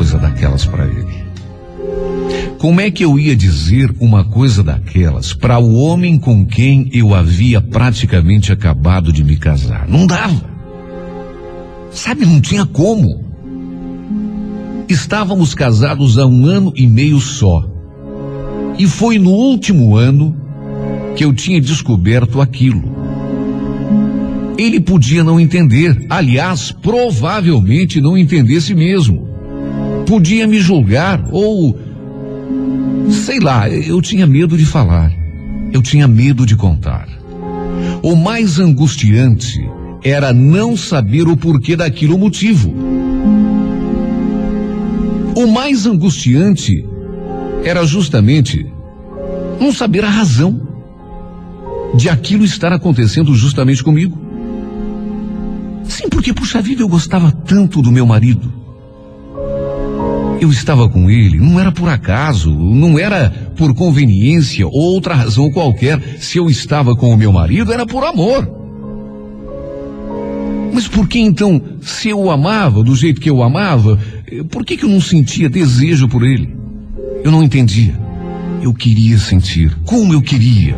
coisa daquelas para ele? Como é que eu ia dizer uma coisa daquelas para o homem com quem eu havia praticamente acabado de me casar? Não dava. Sabe, não tinha como. Estávamos casados há um ano e meio só. E foi no último ano que eu tinha descoberto aquilo. Ele podia não entender, aliás, provavelmente não entendesse mesmo. Podia me julgar ou. Sei lá, eu tinha medo de falar. Eu tinha medo de contar. O mais angustiante era não saber o porquê daquilo motivo. O mais angustiante era justamente não saber a razão de aquilo estar acontecendo justamente comigo. Sim, porque, puxa vida, eu gostava tanto do meu marido. Eu estava com ele, não era por acaso, não era por conveniência ou outra razão qualquer. Se eu estava com o meu marido, era por amor. Mas por que então, se eu o amava do jeito que eu amava, por que, que eu não sentia desejo por ele? Eu não entendia. Eu queria sentir, como eu queria.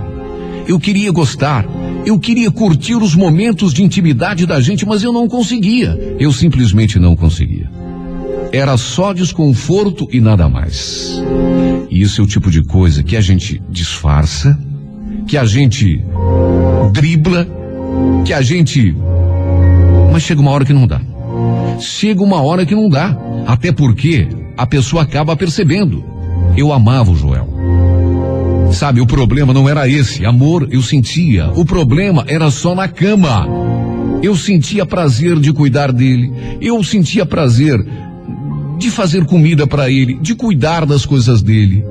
Eu queria gostar, eu queria curtir os momentos de intimidade da gente, mas eu não conseguia. Eu simplesmente não conseguia. Era só desconforto e nada mais. E isso é o tipo de coisa que a gente disfarça, que a gente dribla, que a gente. Mas chega uma hora que não dá. Chega uma hora que não dá. Até porque a pessoa acaba percebendo. Eu amava o Joel. Sabe, o problema não era esse. Amor eu sentia. O problema era só na cama. Eu sentia prazer de cuidar dele. Eu sentia prazer de fazer comida para ele, de cuidar das coisas dele.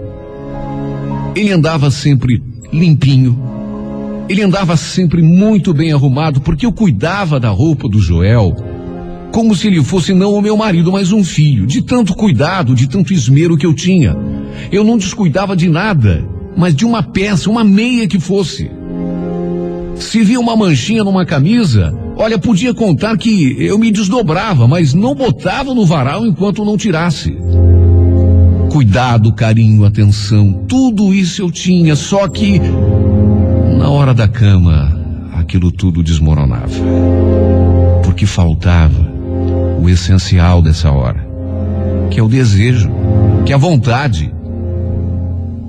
Ele andava sempre limpinho. Ele andava sempre muito bem arrumado, porque eu cuidava da roupa do Joel como se ele fosse não o meu marido, mas um filho, de tanto cuidado, de tanto esmero que eu tinha. Eu não descuidava de nada, mas de uma peça, uma meia que fosse. Se via uma manchinha numa camisa, olha, podia contar que eu me desdobrava, mas não botava no varal enquanto não tirasse. Cuidado, carinho, atenção, tudo isso eu tinha, só que na hora da cama, aquilo tudo desmoronava. Porque faltava o essencial dessa hora, que é o desejo, que é a vontade.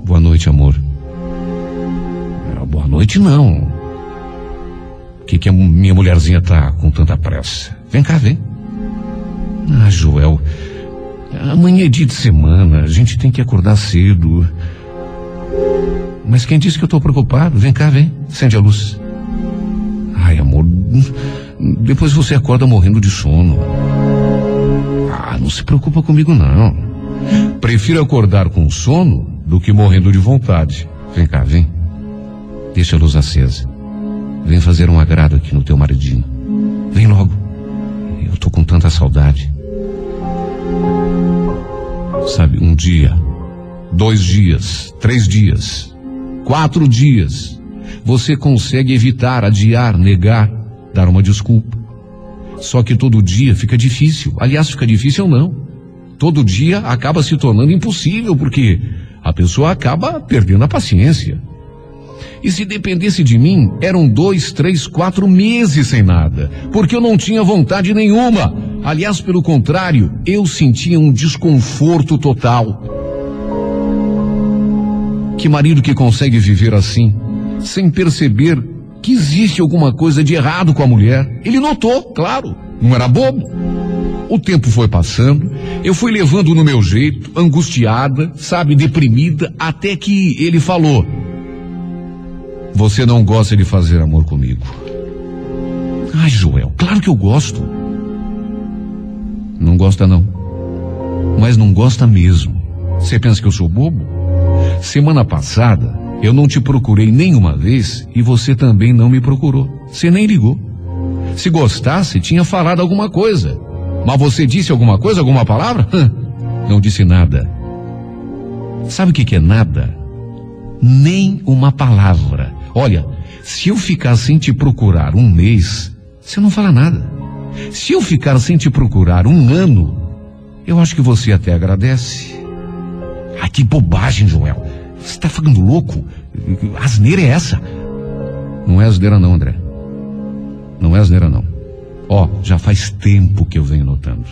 Boa noite, amor. Boa noite, não. Que, que a minha mulherzinha tá com tanta pressa? Vem cá, vem. Ah, Joel, amanhã é dia de semana, a gente tem que acordar cedo. Mas quem disse que eu tô preocupado? Vem cá, vem. Acende a luz. Ai, amor, depois você acorda morrendo de sono. Ah, não se preocupa comigo, não. Prefiro acordar com sono do que morrendo de vontade. Vem cá, vem. Deixa a luz acesa. Vem fazer um agrado aqui no teu maridinho. Vem logo. Eu tô com tanta saudade. Sabe, um dia, dois dias, três dias, quatro dias, você consegue evitar, adiar, negar, dar uma desculpa. Só que todo dia fica difícil. Aliás, fica difícil não. Todo dia acaba se tornando impossível, porque a pessoa acaba perdendo a paciência. E se dependesse de mim, eram dois, três, quatro meses sem nada, porque eu não tinha vontade nenhuma. Aliás, pelo contrário, eu sentia um desconforto total. Que marido que consegue viver assim, sem perceber que existe alguma coisa de errado com a mulher? Ele notou, claro, não era bobo. O tempo foi passando, eu fui levando no meu jeito, angustiada, sabe, deprimida, até que ele falou: Você não gosta de fazer amor comigo. Ai, Joel, claro que eu gosto. Não gosta, não. mas não gosta mesmo. Você pensa que eu sou bobo? Semana passada, eu não te procurei nenhuma vez e você também não me procurou. Você nem ligou. Se gostasse, tinha falado alguma coisa. Mas você disse alguma coisa, alguma palavra? Não disse nada. Sabe o que, que é nada? Nem uma palavra. Olha, se eu ficar sem te procurar um mês, você não fala nada. Se eu ficar sem te procurar um ano, eu acho que você até agradece. Ah, que bobagem, Joel. Você está ficando louco? Asneira é essa? Não é asneira não, André. Não é asneira não. Ó, já faz tempo que eu venho notando.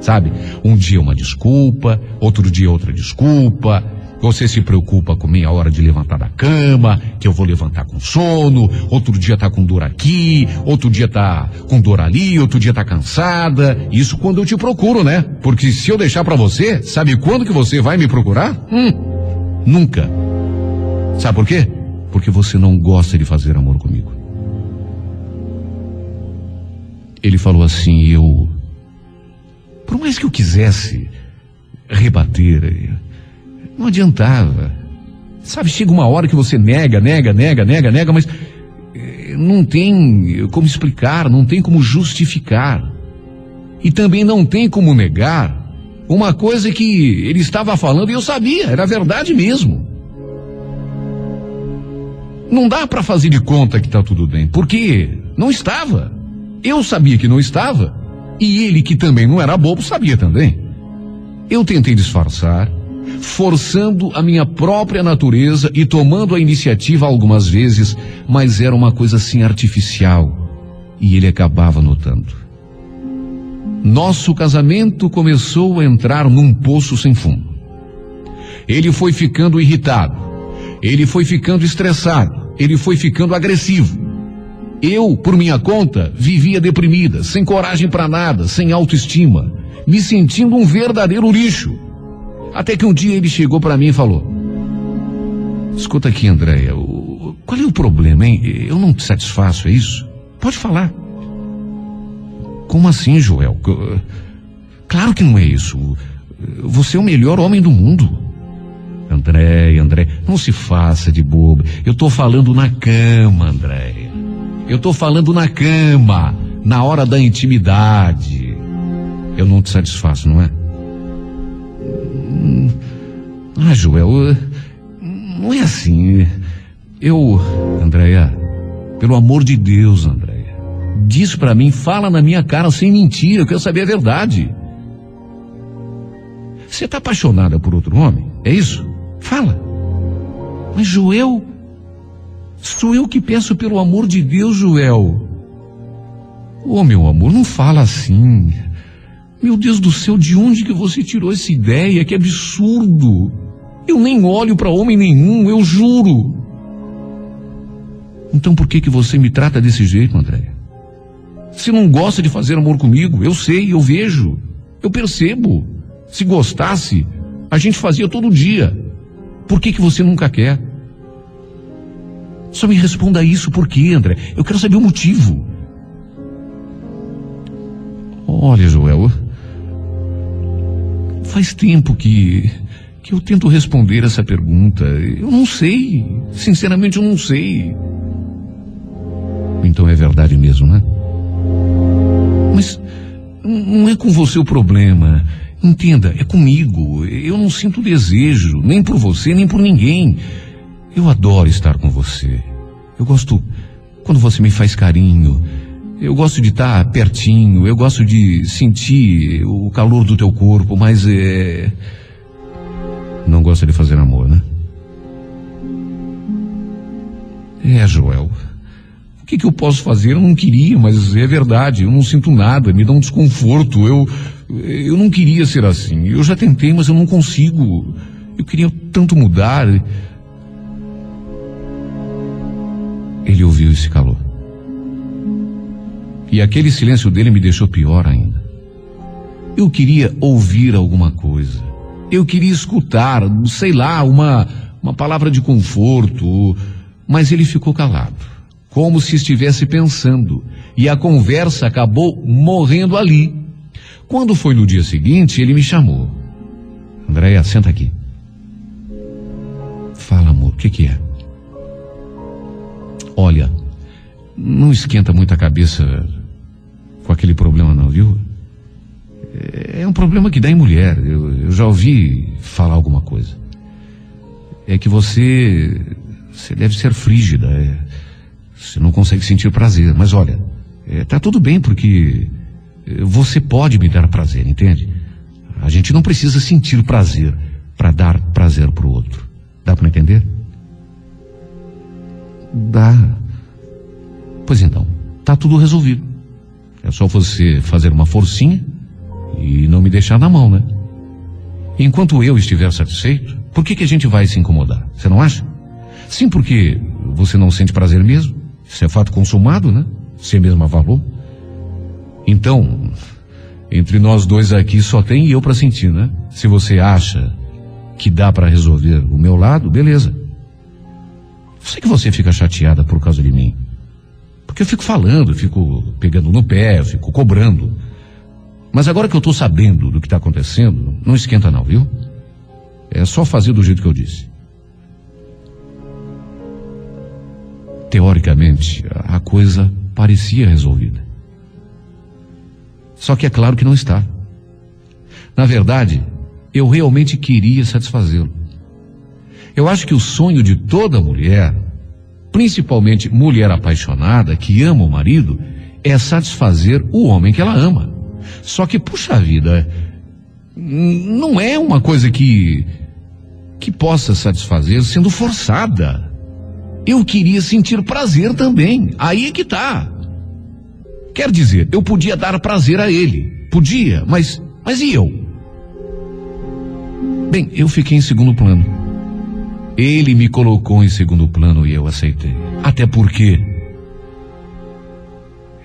Sabe? Um dia uma desculpa, outro dia outra desculpa. Você se preocupa com meia hora de levantar da cama, que eu vou levantar com sono, outro dia tá com dor aqui, outro dia tá com dor ali, outro dia tá cansada. Isso quando eu te procuro, né? Porque se eu deixar para você, sabe quando que você vai me procurar? Hum, nunca. Sabe por quê? Porque você não gosta de fazer amor comigo. Ele falou assim, eu. Por mais que eu quisesse rebater, não adiantava. Sabe, chega uma hora que você nega, nega, nega, nega, nega, mas eh, não tem como explicar, não tem como justificar. E também não tem como negar uma coisa que ele estava falando e eu sabia, era verdade mesmo. Não dá para fazer de conta que está tudo bem, porque não estava. Eu sabia que não estava. E ele, que também não era bobo, sabia também. Eu tentei disfarçar, forçando a minha própria natureza e tomando a iniciativa algumas vezes, mas era uma coisa assim artificial. E ele acabava notando. Nosso casamento começou a entrar num poço sem fundo. Ele foi ficando irritado. Ele foi ficando estressado. Ele foi ficando agressivo. Eu, por minha conta, vivia deprimida, sem coragem para nada, sem autoestima, me sentindo um verdadeiro lixo. Até que um dia ele chegou para mim e falou: Escuta aqui, Andréia, qual é o problema, hein? Eu não te satisfaço, é isso? Pode falar. Como assim, Joel? Claro que não é isso. Você é o melhor homem do mundo. André, André, não se faça de bobo. Eu tô falando na cama, Andréia. Eu tô falando na cama, na hora da intimidade. Eu não te satisfaço, não é? Ah, Joel, não é assim. Eu, Andréia, pelo amor de Deus, Andréia, diz para mim, fala na minha cara sem mentira, eu quero saber a verdade. Você tá apaixonada por outro homem? É isso? Fala. Mas Joel, Sou eu que peço pelo amor de Deus, Joel. Oh, meu amor, não fala assim. Meu Deus do céu, de onde que você tirou essa ideia? Que absurdo. Eu nem olho para homem nenhum, eu juro. Então por que que você me trata desse jeito, André? Você não gosta de fazer amor comigo? Eu sei, eu vejo, eu percebo. Se gostasse, a gente fazia todo dia. Por que que você nunca quer? Só me responda isso por quê, André? Eu quero saber o motivo. Olha, Joel, faz tempo que que eu tento responder essa pergunta. Eu não sei. Sinceramente, eu não sei. Então é verdade mesmo, né? Mas não é com você o problema. Entenda, é comigo. Eu não sinto desejo, nem por você, nem por ninguém. Eu adoro estar com você. Eu gosto quando você me faz carinho. Eu gosto de estar pertinho. Eu gosto de sentir o calor do teu corpo, mas é. Não gosta de fazer amor, né? É, Joel. O que, que eu posso fazer? Eu não queria, mas é verdade. Eu não sinto nada, me dá um desconforto. Eu, eu não queria ser assim. Eu já tentei, mas eu não consigo. Eu queria tanto mudar. Ele ouviu e se calou. E aquele silêncio dele me deixou pior ainda. Eu queria ouvir alguma coisa. Eu queria escutar, sei lá, uma, uma palavra de conforto. Mas ele ficou calado, como se estivesse pensando. E a conversa acabou morrendo ali. Quando foi no dia seguinte, ele me chamou. Andréia, senta aqui. Fala, amor, o que, que é? Olha, não esquenta muito a cabeça com aquele problema não, viu? É, é um problema que dá em mulher. Eu, eu já ouvi falar alguma coisa. É que você, você deve ser frígida. É, você não consegue sentir prazer. Mas olha, é, tá tudo bem porque você pode me dar prazer, entende? A gente não precisa sentir prazer para dar prazer para o outro. Dá para entender? Dá. Pois então, tá tudo resolvido. É só você fazer uma forcinha e não me deixar na mão, né? Enquanto eu estiver satisfeito, por que, que a gente vai se incomodar? Você não acha? Sim, porque você não sente prazer mesmo. Isso é fato consumado, né? Você mesmo avalou. Então, entre nós dois aqui só tem eu para sentir, né? Se você acha que dá para resolver o meu lado, beleza. Sei que você fica chateada por causa de mim. Porque eu fico falando, fico pegando no pé, fico cobrando. Mas agora que eu estou sabendo do que está acontecendo, não esquenta não, viu? É só fazer do jeito que eu disse. Teoricamente, a coisa parecia resolvida. Só que é claro que não está. Na verdade, eu realmente queria satisfazê-lo. Eu acho que o sonho de toda mulher, principalmente mulher apaixonada que ama o marido, é satisfazer o homem que ela ama. Só que, puxa vida, não é uma coisa que que possa satisfazer sendo forçada. Eu queria sentir prazer também. Aí é que tá. Quer dizer, eu podia dar prazer a ele. Podia, mas mas e eu? Bem, eu fiquei em segundo plano. Ele me colocou em segundo plano e eu aceitei. Até porque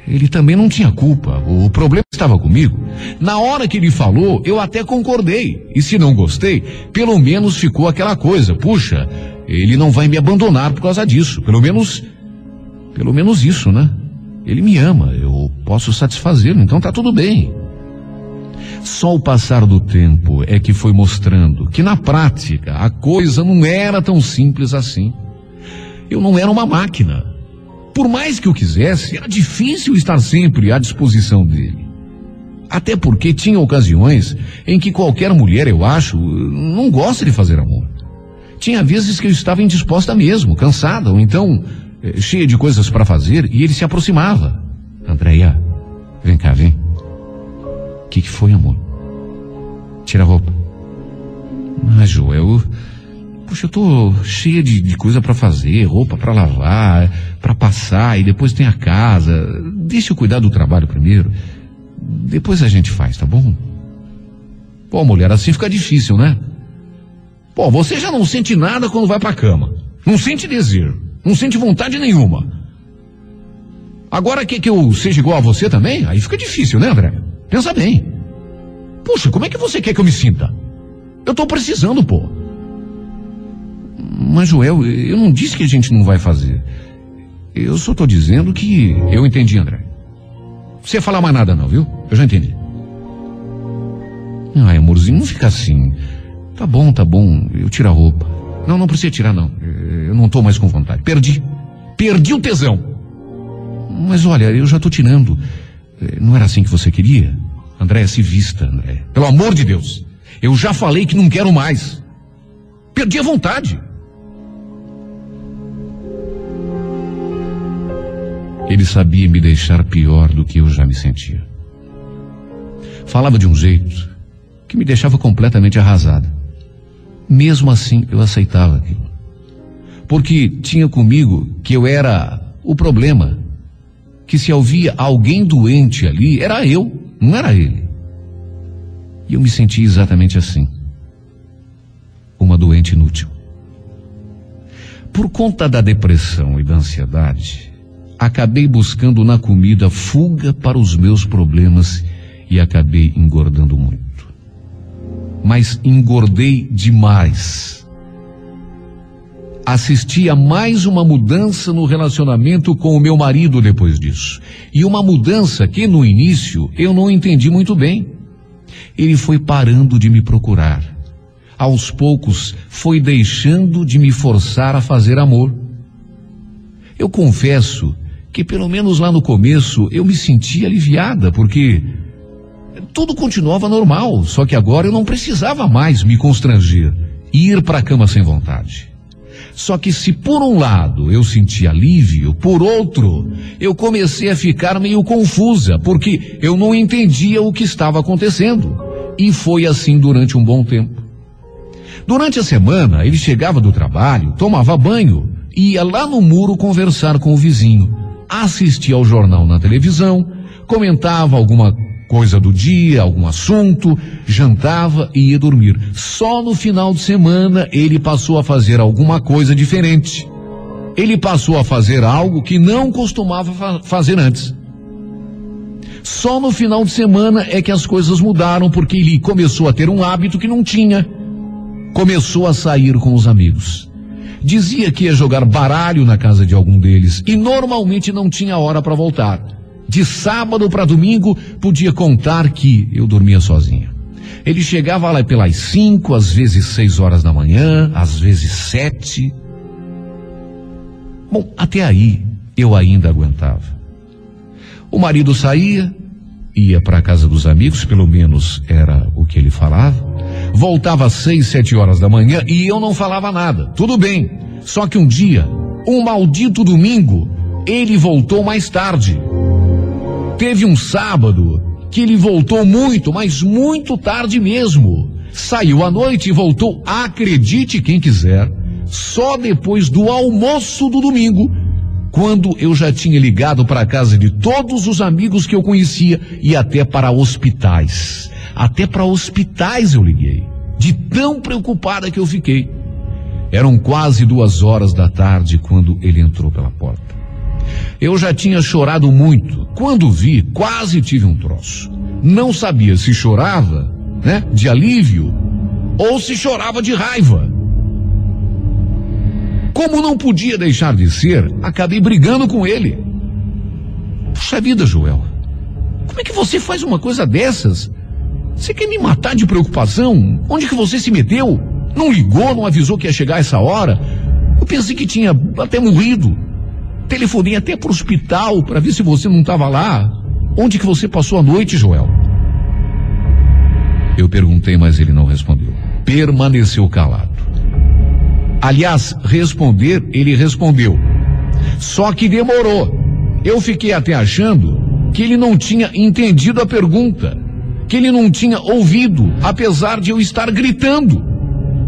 ele também não tinha culpa. O problema estava comigo. Na hora que ele falou, eu até concordei. E se não gostei, pelo menos ficou aquela coisa. Puxa, ele não vai me abandonar por causa disso. Pelo menos, pelo menos isso, né? Ele me ama, eu posso satisfazê-lo, então tá tudo bem. Só o passar do tempo é que foi mostrando que na prática a coisa não era tão simples assim. Eu não era uma máquina. Por mais que eu quisesse, era difícil estar sempre à disposição dele. Até porque tinha ocasiões em que qualquer mulher, eu acho, não gosta de fazer amor. Tinha vezes que eu estava indisposta mesmo, cansada, ou então eh, cheia de coisas para fazer, e ele se aproximava. Andréia, vem cá, vem. O que, que foi, amor? Tira a roupa. Ah, Joel, Puxa, eu tô cheia de, de coisa para fazer, roupa para lavar, para passar e depois tem a casa. Deixa eu cuidar do trabalho primeiro. Depois a gente faz, tá bom? Pô, mulher, assim fica difícil, né? Pô, você já não sente nada quando vai pra cama. Não sente desejo. Não sente vontade nenhuma. Agora quer que eu seja igual a você também? Aí fica difícil, né, André? Pensa bem. Puxa, como é que você quer que eu me sinta? Eu tô precisando, pô. Mas, Joel, eu não disse que a gente não vai fazer. Eu só estou dizendo que eu entendi, André. Você falar mais nada não, viu? Eu já entendi. Ai, amorzinho, não fica assim. Tá bom, tá bom. Eu tiro a roupa. Não, não precisa tirar, não. Eu não estou mais com vontade. Perdi. Perdi o tesão. Mas olha, eu já estou tirando. Não era assim que você queria? André, se vista, André. Pelo amor de Deus. Eu já falei que não quero mais. Perdi a vontade. Ele sabia me deixar pior do que eu já me sentia. Falava de um jeito que me deixava completamente arrasada. Mesmo assim, eu aceitava aquilo. Porque tinha comigo que eu era o problema. Que se havia alguém doente ali, era eu, não era ele. E eu me sentia exatamente assim. Uma doente inútil. Por conta da depressão e da ansiedade, acabei buscando na comida fuga para os meus problemas e acabei engordando muito. Mas engordei demais. Assisti a mais uma mudança no relacionamento com o meu marido depois disso. E uma mudança que no início eu não entendi muito bem. Ele foi parando de me procurar. aos poucos foi deixando de me forçar a fazer amor. Eu confesso que pelo menos lá no começo eu me sentia aliviada, porque tudo continuava normal, só que agora eu não precisava mais me constranger ir para a cama sem vontade. Só que se por um lado eu senti alívio, por outro, eu comecei a ficar meio confusa, porque eu não entendia o que estava acontecendo. E foi assim durante um bom tempo. Durante a semana, ele chegava do trabalho, tomava banho, ia lá no muro conversar com o vizinho, assistia ao jornal na televisão, comentava alguma coisa do dia, algum assunto, jantava e ia dormir. Só no final de semana ele passou a fazer alguma coisa diferente. Ele passou a fazer algo que não costumava fa fazer antes. Só no final de semana é que as coisas mudaram porque ele começou a ter um hábito que não tinha. Começou a sair com os amigos. Dizia que ia jogar baralho na casa de algum deles e normalmente não tinha hora para voltar de sábado para domingo, podia contar que eu dormia sozinha. Ele chegava lá pelas cinco, às vezes seis horas da manhã, às vezes sete. Bom, até aí eu ainda aguentava. O marido saía, ia para a casa dos amigos, pelo menos era o que ele falava. Voltava às seis, sete horas da manhã e eu não falava nada. Tudo bem. Só que um dia, um maldito domingo, ele voltou mais tarde. Teve um sábado que ele voltou muito, mas muito tarde mesmo. Saiu à noite e voltou, acredite quem quiser, só depois do almoço do domingo, quando eu já tinha ligado para a casa de todos os amigos que eu conhecia e até para hospitais. Até para hospitais eu liguei, de tão preocupada que eu fiquei. Eram quase duas horas da tarde quando ele entrou pela porta. Eu já tinha chorado muito. Quando vi, quase tive um troço. Não sabia se chorava, né, de alívio, ou se chorava de raiva. Como não podia deixar de ser, acabei brigando com ele. Puxa vida, Joel. Como é que você faz uma coisa dessas? Você quer me matar de preocupação? Onde que você se meteu? Não ligou, não avisou que ia chegar essa hora? Eu pensei que tinha até morrido. Telefonei até para o hospital para ver se você não estava lá. Onde que você passou a noite, Joel? Eu perguntei, mas ele não respondeu. Permaneceu calado. Aliás, responder, ele respondeu. Só que demorou. Eu fiquei até achando que ele não tinha entendido a pergunta, que ele não tinha ouvido, apesar de eu estar gritando.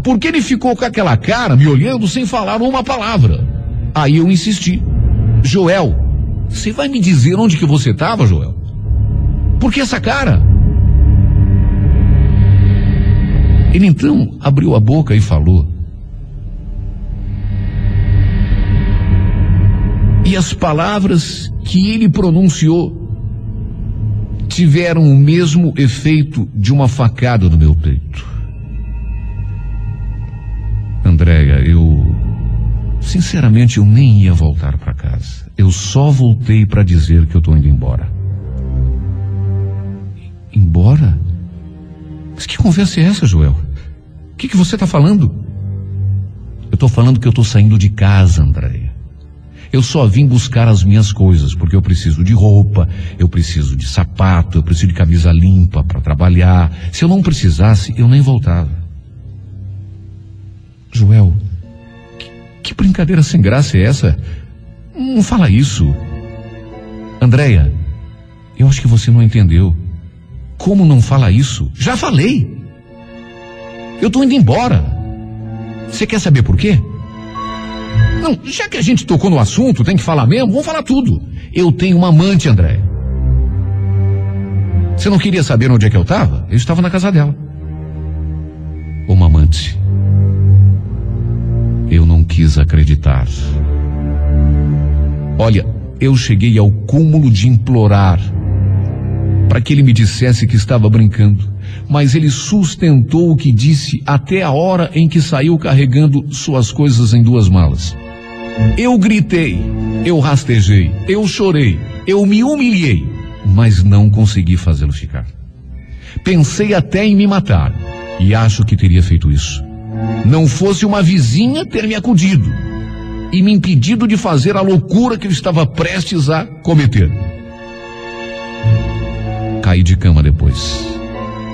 Porque ele ficou com aquela cara me olhando sem falar uma palavra. Aí eu insisti. Joel, você vai me dizer onde que você estava, Joel? Por que essa cara? Ele então abriu a boca e falou. E as palavras que ele pronunciou tiveram o mesmo efeito de uma facada no meu peito. Andréia, eu Sinceramente, eu nem ia voltar para casa. Eu só voltei para dizer que eu estou indo embora. Embora? Mas que conversa é essa, Joel? O que, que você está falando? Eu estou falando que eu estou saindo de casa, Andréia. Eu só vim buscar as minhas coisas, porque eu preciso de roupa, eu preciso de sapato, eu preciso de camisa limpa para trabalhar. Se eu não precisasse, eu nem voltava. Joel, que brincadeira sem graça é essa? Não fala isso. Andréia, eu acho que você não entendeu. Como não fala isso? Já falei. Eu tô indo embora. Você quer saber por quê? Não, já que a gente tocou no assunto, tem que falar mesmo, vamos falar tudo. Eu tenho uma amante, André. Você não queria saber onde é que eu estava? Eu estava na casa dela. Uma amante. Quis acreditar. Olha, eu cheguei ao cúmulo de implorar para que ele me dissesse que estava brincando, mas ele sustentou o que disse até a hora em que saiu carregando suas coisas em duas malas. Eu gritei, eu rastejei, eu chorei, eu me humilhei, mas não consegui fazê-lo ficar. Pensei até em me matar, E acho que teria feito isso. Não fosse uma vizinha ter me acudido e me impedido de fazer a loucura que eu estava prestes a cometer. Caí de cama depois.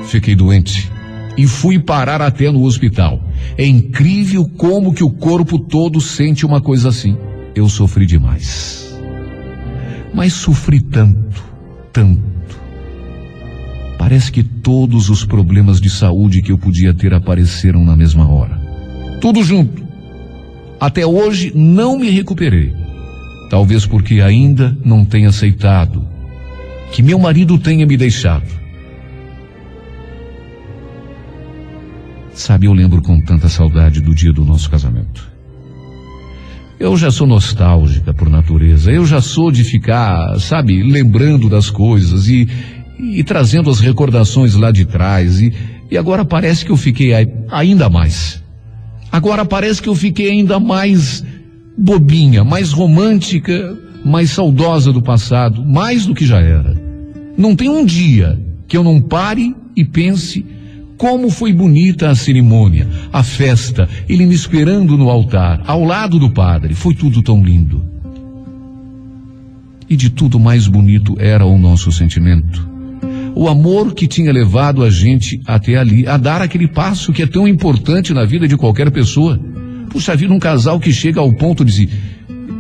Fiquei doente e fui parar até no hospital. É incrível como que o corpo todo sente uma coisa assim. Eu sofri demais. Mas sofri tanto, tanto. Parece que todos os problemas de saúde que eu podia ter apareceram na mesma hora. Tudo junto. Até hoje não me recuperei. Talvez porque ainda não tenha aceitado que meu marido tenha me deixado. Sabe, eu lembro com tanta saudade do dia do nosso casamento. Eu já sou nostálgica por natureza. Eu já sou de ficar, sabe, lembrando das coisas e, e trazendo as recordações lá de trás. E, e agora parece que eu fiquei ainda mais. Agora parece que eu fiquei ainda mais bobinha, mais romântica, mais saudosa do passado, mais do que já era. Não tem um dia que eu não pare e pense como foi bonita a cerimônia, a festa, ele me esperando no altar, ao lado do padre. Foi tudo tão lindo. E de tudo mais bonito era o nosso sentimento. O amor que tinha levado a gente até ali, a dar aquele passo que é tão importante na vida de qualquer pessoa. Puxa vida, um casal que chega ao ponto de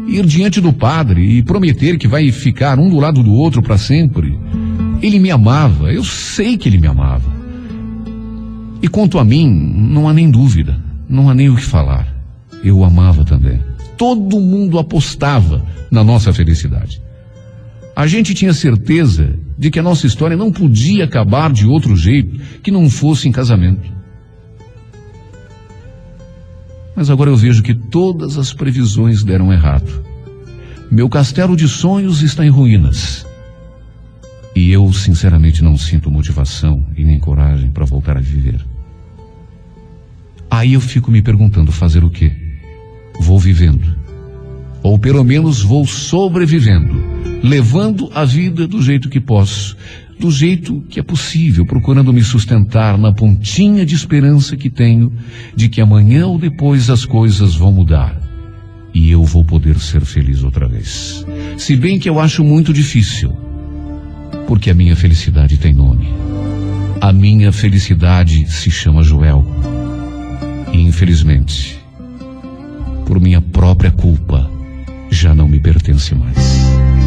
ir diante do padre e prometer que vai ficar um do lado do outro para sempre. Ele me amava, eu sei que ele me amava. E quanto a mim, não há nem dúvida, não há nem o que falar. Eu o amava também. Todo mundo apostava na nossa felicidade. A gente tinha certeza de que a nossa história não podia acabar de outro jeito que não fosse em casamento. Mas agora eu vejo que todas as previsões deram errado. Meu castelo de sonhos está em ruínas. E eu, sinceramente, não sinto motivação e nem coragem para voltar a viver. Aí eu fico me perguntando: fazer o quê? Vou vivendo. Ou pelo menos vou sobrevivendo, levando a vida do jeito que posso, do jeito que é possível, procurando me sustentar na pontinha de esperança que tenho de que amanhã ou depois as coisas vão mudar e eu vou poder ser feliz outra vez. Se bem que eu acho muito difícil porque a minha felicidade tem nome. A minha felicidade se chama Joel. E infelizmente, por minha própria culpa, já não me pertence mais.